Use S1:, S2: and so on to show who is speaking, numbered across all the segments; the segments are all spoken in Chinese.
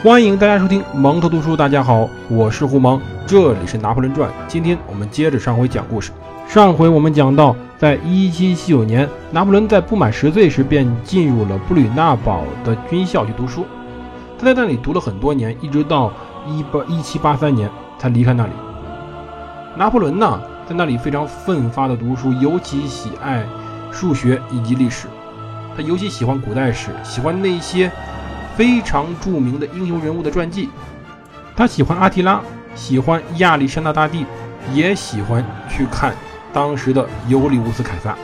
S1: 欢迎大家收听蒙头读书。大家好，我是胡蒙，这里是《拿破仑传》。今天我们接着上回讲故事。上回我们讲到，在1779年，拿破仑在不满十岁时便进入了布吕纳堡的军校去读书。他在那里读了很多年，一直到1783年才离开那里。拿破仑呢，在那里非常奋发的读书，尤其喜爱数学以及历史。他尤其喜欢古代史，喜欢那些。非常著名的英雄人物的传记，他喜欢阿提拉，喜欢亚历山大大帝，也喜欢去看当时的尤利乌斯凯撒。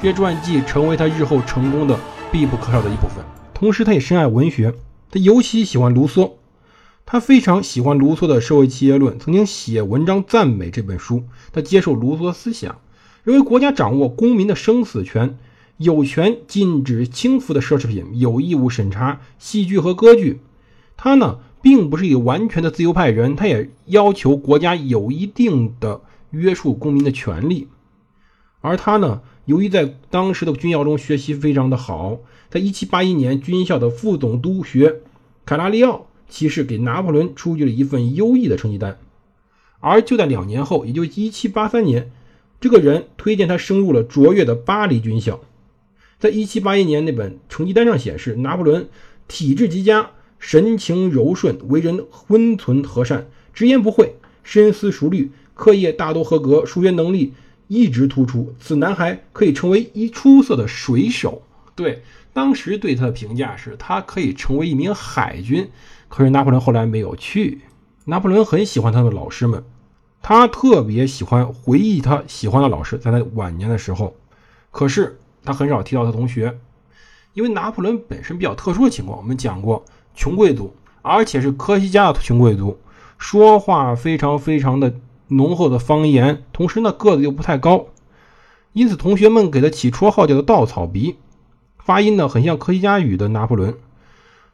S1: 这些传记成为他日后成功的必不可少的一部分。同时，他也深爱文学，他尤其喜欢卢梭。他非常喜欢卢梭的《社会契约论》，曾经写文章赞美这本书。他接受卢梭思想，认为国家掌握公民的生死权。有权禁止轻浮的奢侈品，有义务审查戏剧和歌剧。他呢，并不是一个完全的自由派人，他也要求国家有一定的约束公民的权利。而他呢，由于在当时的军校中学习非常的好，在1781年，军校的副总督学凯拉利奥骑士给拿破仑出具了一份优异的成绩单。而就在两年后，也就1783年，这个人推荐他升入了卓越的巴黎军校。在一七八一年那本成绩单上显示，拿破仑体质极佳，神情柔顺，为人温存和善，直言不讳，深思熟虑，课业大多合格，数学能力一直突出。此男孩可以成为一出色的水手。对，当时对他的评价是他可以成为一名海军。可是拿破仑后来没有去。拿破仑很喜欢他的老师们，他特别喜欢回忆他喜欢的老师，在他晚年的时候。可是。他很少提到他同学，因为拿破仑本身比较特殊的情况，我们讲过，穷贵族，而且是科西嘉的穷贵族，说话非常非常的浓厚的方言，同时呢个子又不太高，因此同学们给他起绰号叫做稻草鼻，发音呢很像科西嘉语的拿破仑，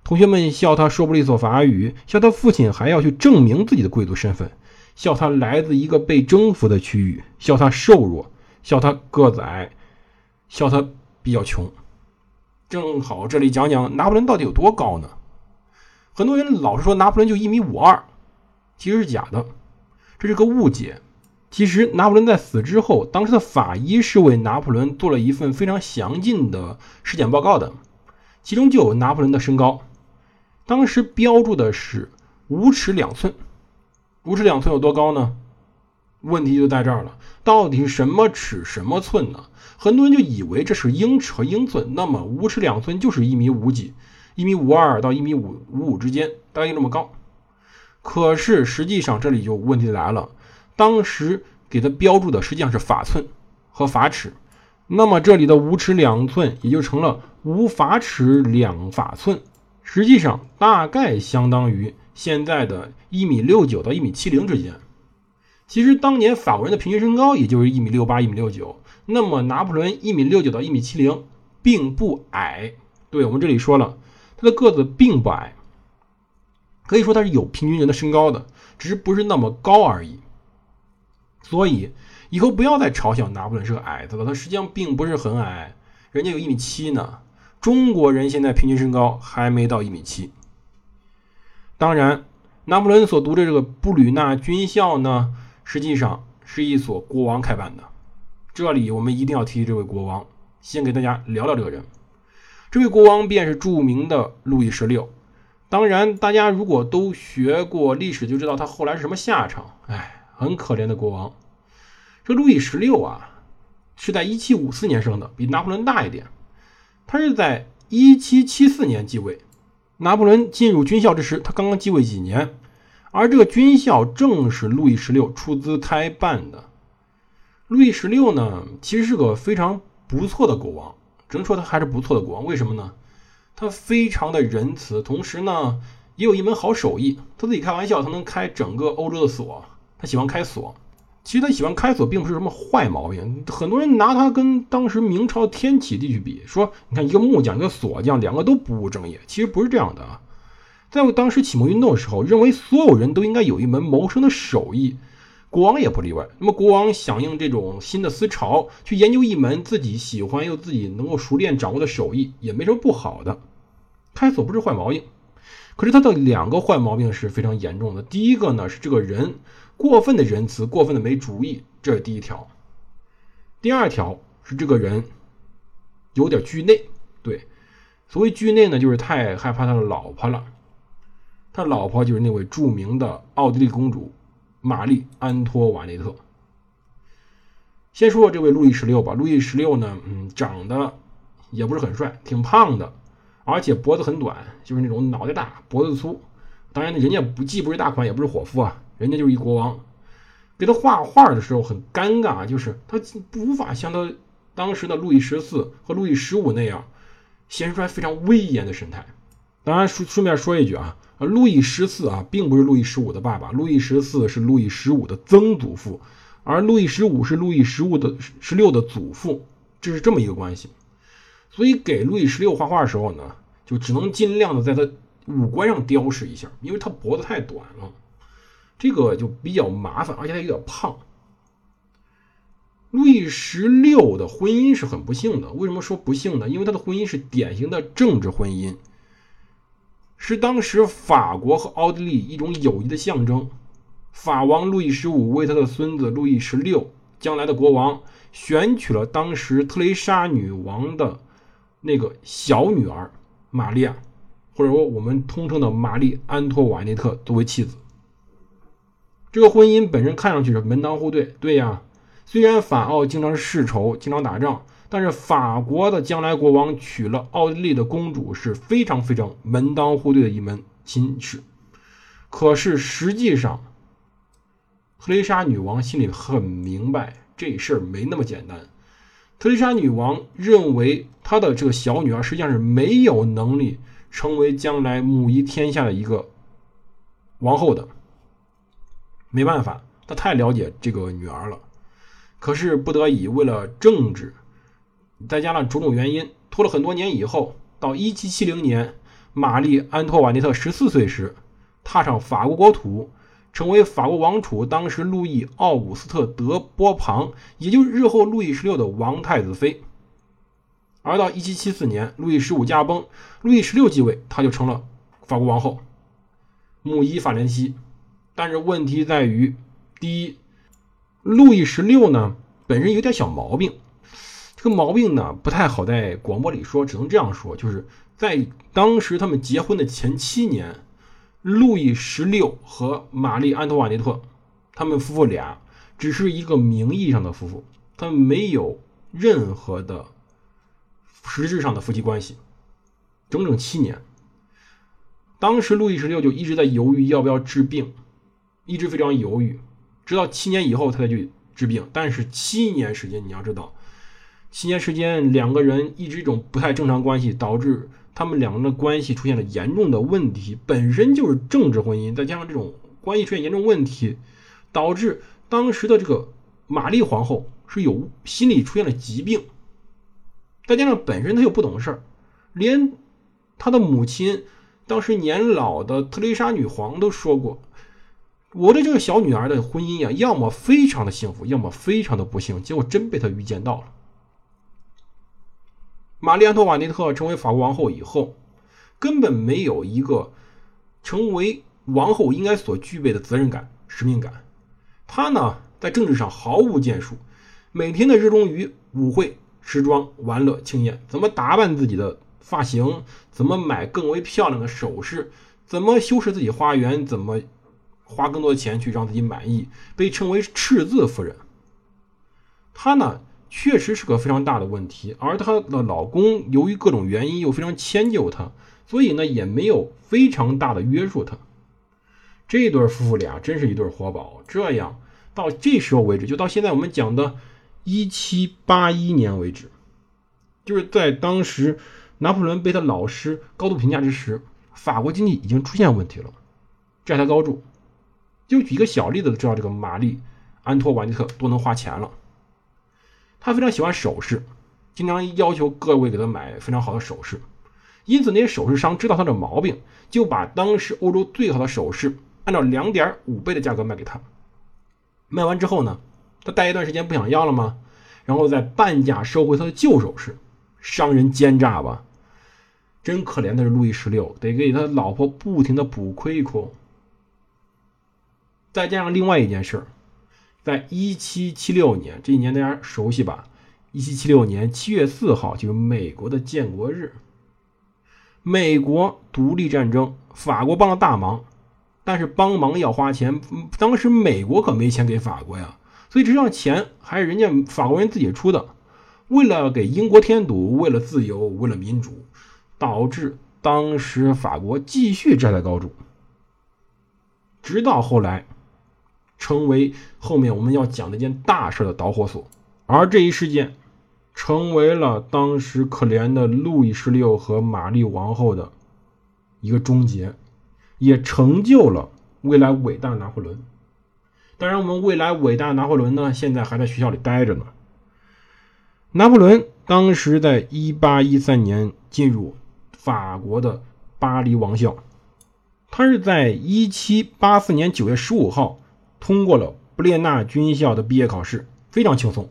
S1: 同学们笑他说不利索法语，笑他父亲还要去证明自己的贵族身份，笑他来自一个被征服的区域，笑他瘦弱，笑他个子矮。笑他比较穷，正好这里讲讲拿破仑到底有多高呢？很多人老是说拿破仑就一米五二，其实是假的，这是个误解。其实拿破仑在死之后，当时的法医是为拿破仑做了一份非常详尽的尸检报告的，其中就有拿破仑的身高，当时标注的是五尺两寸，五尺两寸有多高呢？问题就在这儿了，到底是什么尺什么寸呢？很多人就以为这是英尺和英寸，那么五尺两寸就是一米五几，一米五二到一米五五五之间，大概就这么高。可是实际上这里就问题来了，当时给它标注的实际上是法寸和法尺，那么这里的五尺两寸也就成了五法尺两法寸，实际上大概相当于现在的一米六九到一米七零之间。其实当年法国人的平均身高也就是一米六八、一米六九，那么拿破仑一米六九到一米七零，并不矮。对我们这里说了，他的个子并不矮，可以说他是有平均人的身高的，只是不是那么高而已。所以以后不要再嘲笑拿破仑是个矮子了，他实际上并不是很矮，人家有一米七呢。中国人现在平均身高还没到一米七。当然，拿破仑所读的这个布吕纳军校呢。实际上是一所国王开办的，这里我们一定要提这位国王。先给大家聊聊这个人，这位国王便是著名的路易十六。当然，大家如果都学过历史，就知道他后来是什么下场。哎，很可怜的国王。这路易十六啊，是在1754年生的，比拿破仑大一点。他是在1774年继位。拿破仑进入军校之时，他刚刚继位几年。而这个军校正是路易十六出资开办的。路易十六呢，其实是个非常不错的国王，只能说他还是不错的国王。为什么呢？他非常的仁慈，同时呢，也有一门好手艺。他自己开玩笑，他能开整个欧洲的锁。他喜欢开锁。其实他喜欢开锁，并不是什么坏毛病。很多人拿他跟当时明朝天启帝去比，说你看一个木匠，一个锁匠，两个都不务正业。其实不是这样的啊。在我当时启蒙运动的时候，认为所有人都应该有一门谋生的手艺，国王也不例外。那么国王响应这种新的思潮，去研究一门自己喜欢又自己能够熟练掌握的手艺，也没什么不好的。开锁不是坏毛病，可是他的两个坏毛病是非常严重的。第一个呢是这个人过分的仁慈，过分的没主意，这是第一条。第二条是这个人有点惧内，对，所谓惧内呢，就是太害怕他的老婆了。他老婆就是那位著名的奥地利公主玛丽安托瓦内特。先说说这位路易十六吧。路易十六呢，嗯，长得也不是很帅，挺胖的，而且脖子很短，就是那种脑袋大脖子粗。当然，人家不既不是大款，也不是伙夫啊，人家就是一国王。给他画画的时候很尴尬，就是他无法像他当时的路易十四和路易十五那样显示出来非常威严的神态。当然顺顺便说一句啊，而路易十四啊，并不是路易十五的爸爸，路易十四是路易十五的曾祖父。而路易十五是路易十五的十六的祖父，这是这么一个关系。所以给路易十六画画的时候呢，就只能尽量的在他五官上雕饰一下，因为他脖子太短了，这个就比较麻烦，而且他有点胖。路易十六的婚姻是很不幸的，为什么说不幸呢？因为他的婚姻是典型的政治婚姻，是当时法国和奥地利一种友谊的象征。法王路易十五为他的孙子路易十六将来的国王选取了当时特蕾莎女王的那个小女儿玛利亚，或者说我们通称的玛丽安托瓦内特作为妻子。这个婚姻本身看上去是门当户对，对呀。虽然法奥经常世仇，经常打仗，但是法国的将来国王娶了奥地利的公主是非常非常门当户对的一门亲事。可是实际上，特蕾莎女王心里很明白，这事儿没那么简单。特蕾莎女王认为，她的这个小女儿实际上是没有能力成为将来母仪天下的一个王后的。没办法，她太了解这个女儿了。可是不得已，为了政治，再加上种种原因，拖了很多年以后，到1770年，玛丽安托瓦内特十四岁时，踏上法国国土。成为法国王储，当时路易奥古斯特德波旁，也就是日后路易十六的王太子妃。而到1774年，路易十五驾崩，路易十六继位，他就成了法国王后，母仪法兰西。但是问题在于，第一，路易十六呢本身有点小毛病，这个毛病呢不太好在广播里说，只能这样说，就是在当时他们结婚的前七年。路易十六和玛丽安托瓦内特，他们夫妇俩只是一个名义上的夫妇，他们没有任何的实质上的夫妻关系，整整七年。当时路易十六就一直在犹豫要不要治病，一直非常犹豫，直到七年以后他才去治病。但是七年时间，你要知道，七年时间两个人一直一种不太正常关系，导致。他们两个人的关系出现了严重的问题，本身就是政治婚姻，再加上这种关系出现严重问题，导致当时的这个玛丽皇后是有心理出现了疾病，再加上本身她又不懂事儿，连她的母亲当时年老的特蕾莎女皇都说过：“我的这个小女儿的婚姻呀，要么非常的幸福，要么非常的不幸。”结果真被她预见到了。玛丽安托瓦内特成为法国王后以后，根本没有一个成为王后应该所具备的责任感、使命感。她呢，在政治上毫无建树，每天的热衷于舞会、时装、玩乐、庆宴，怎么打扮自己的发型，怎么买更为漂亮的首饰，怎么修饰自己花园，怎么花更多的钱去让自己满意，被称为赤字夫人。她呢？确实是个非常大的问题，而她的老公由于各种原因又非常迁就她，所以呢也没有非常大的约束她。这对夫妇俩真是一对活宝。这样到这时候为止，就到现在我们讲的1781年为止，就是在当时拿破仑被他老师高度评价之时，法国经济已经出现问题了，债台高筑。就举一个小例子，就知道这个玛丽安托瓦内特多能花钱了。他非常喜欢首饰，经常要求各位给他买非常好的首饰，因此那些首饰商知道他的毛病，就把当时欧洲最好的首饰按照两点五倍的价格卖给他。卖完之后呢，他待一段时间不想要了吗？然后再半价收回他的旧首饰，商人奸诈吧？真可怜的是路易十六，得给他老婆不停的补亏空。再加上另外一件事在一七七六年这一年大家熟悉吧？一七七六年七月四号就是美国的建国日。美国独立战争，法国帮了大忙，但是帮忙要花钱，当时美国可没钱给法国呀，所以这上钱还是人家法国人自己出的。为了给英国添堵，为了自由，为了民主，导致当时法国继续站在高筑，直到后来，成为后面我们要讲的一件大事的导火索。而这一事件，成为了当时可怜的路易十六和玛丽王后的一个终结，也成就了未来伟大拿破仑。当然，我们未来伟大拿破仑呢，现在还在学校里待着呢。拿破仑当时在1813年进入法国的巴黎王校，他是在1784年9月15号通过了布列纳军校的毕业考试，非常轻松。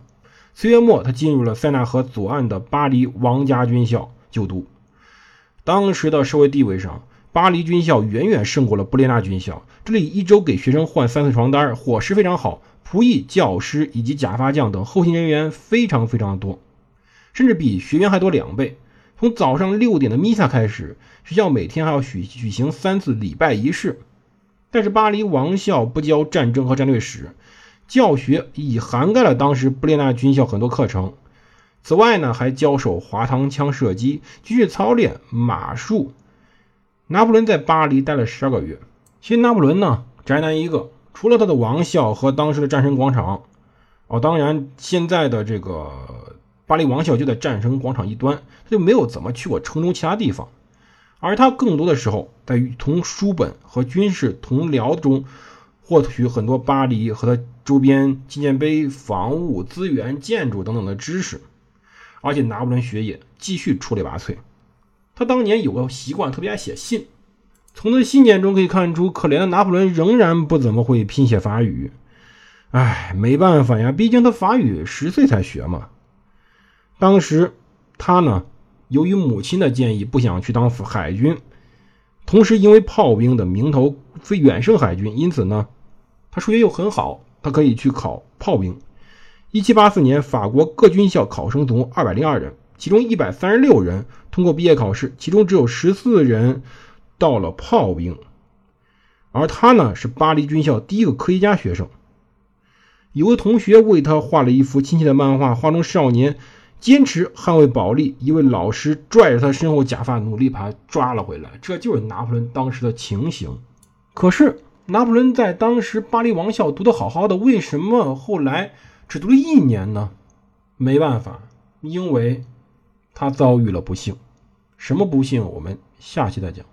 S1: 四月末，他进入了塞纳河左岸的巴黎王家军校就读。当时的社会地位上，巴黎军校远远胜过了布列纳军校。这里一周给学生换三次床单，伙食非常好。仆役、教师以及假发匠等后勤人员非常非常的多，甚至比学员还多两倍。从早上六点的弥撒开始，学校每天还要举举行三次礼拜仪式。但是巴黎王校不教战争和战略史，教学已涵盖了当时布列纳军校很多课程。此外呢，还教授滑膛枪射击，继续操练马术。拿破仑在巴黎待了十二个月。其实拿破仑呢，宅男一个。除了他的王校和当时的战神广场，哦，当然现在的这个巴黎王校就在战神广场一端，他就没有怎么去过城中其他地方。而他更多的时候在同书本和军事同僚中获取很多巴黎和他周边纪念碑、房屋、资源、建筑等等的知识。而且拿破仑学业继续出类拔萃，他当年有个习惯，特别爱写信。从他的信件中可以看出，可怜的拿破仑仍然不怎么会拼写法语。唉，没办法呀，毕竟他法语十岁才学嘛。当时他呢，由于母亲的建议，不想去当海军，同时因为炮兵的名头非远胜海军，因此呢，他数学又很好，他可以去考炮兵。一七八四年，法国各军校考生总共二百零二人，其中一百三十六人通过毕业考试，其中只有十四人。到了炮兵，而他呢是巴黎军校第一个科学家学生。有个同学为他画了一幅亲切的漫画，画中少年坚持捍卫保利，一位老师拽着他身后假发，努力把他抓了回来。这就是拿破仑当时的情形。可是拿破仑在当时巴黎王校读得好好的，为什么后来只读了一年呢？没办法，因为他遭遇了不幸。什么不幸？我们下期再讲。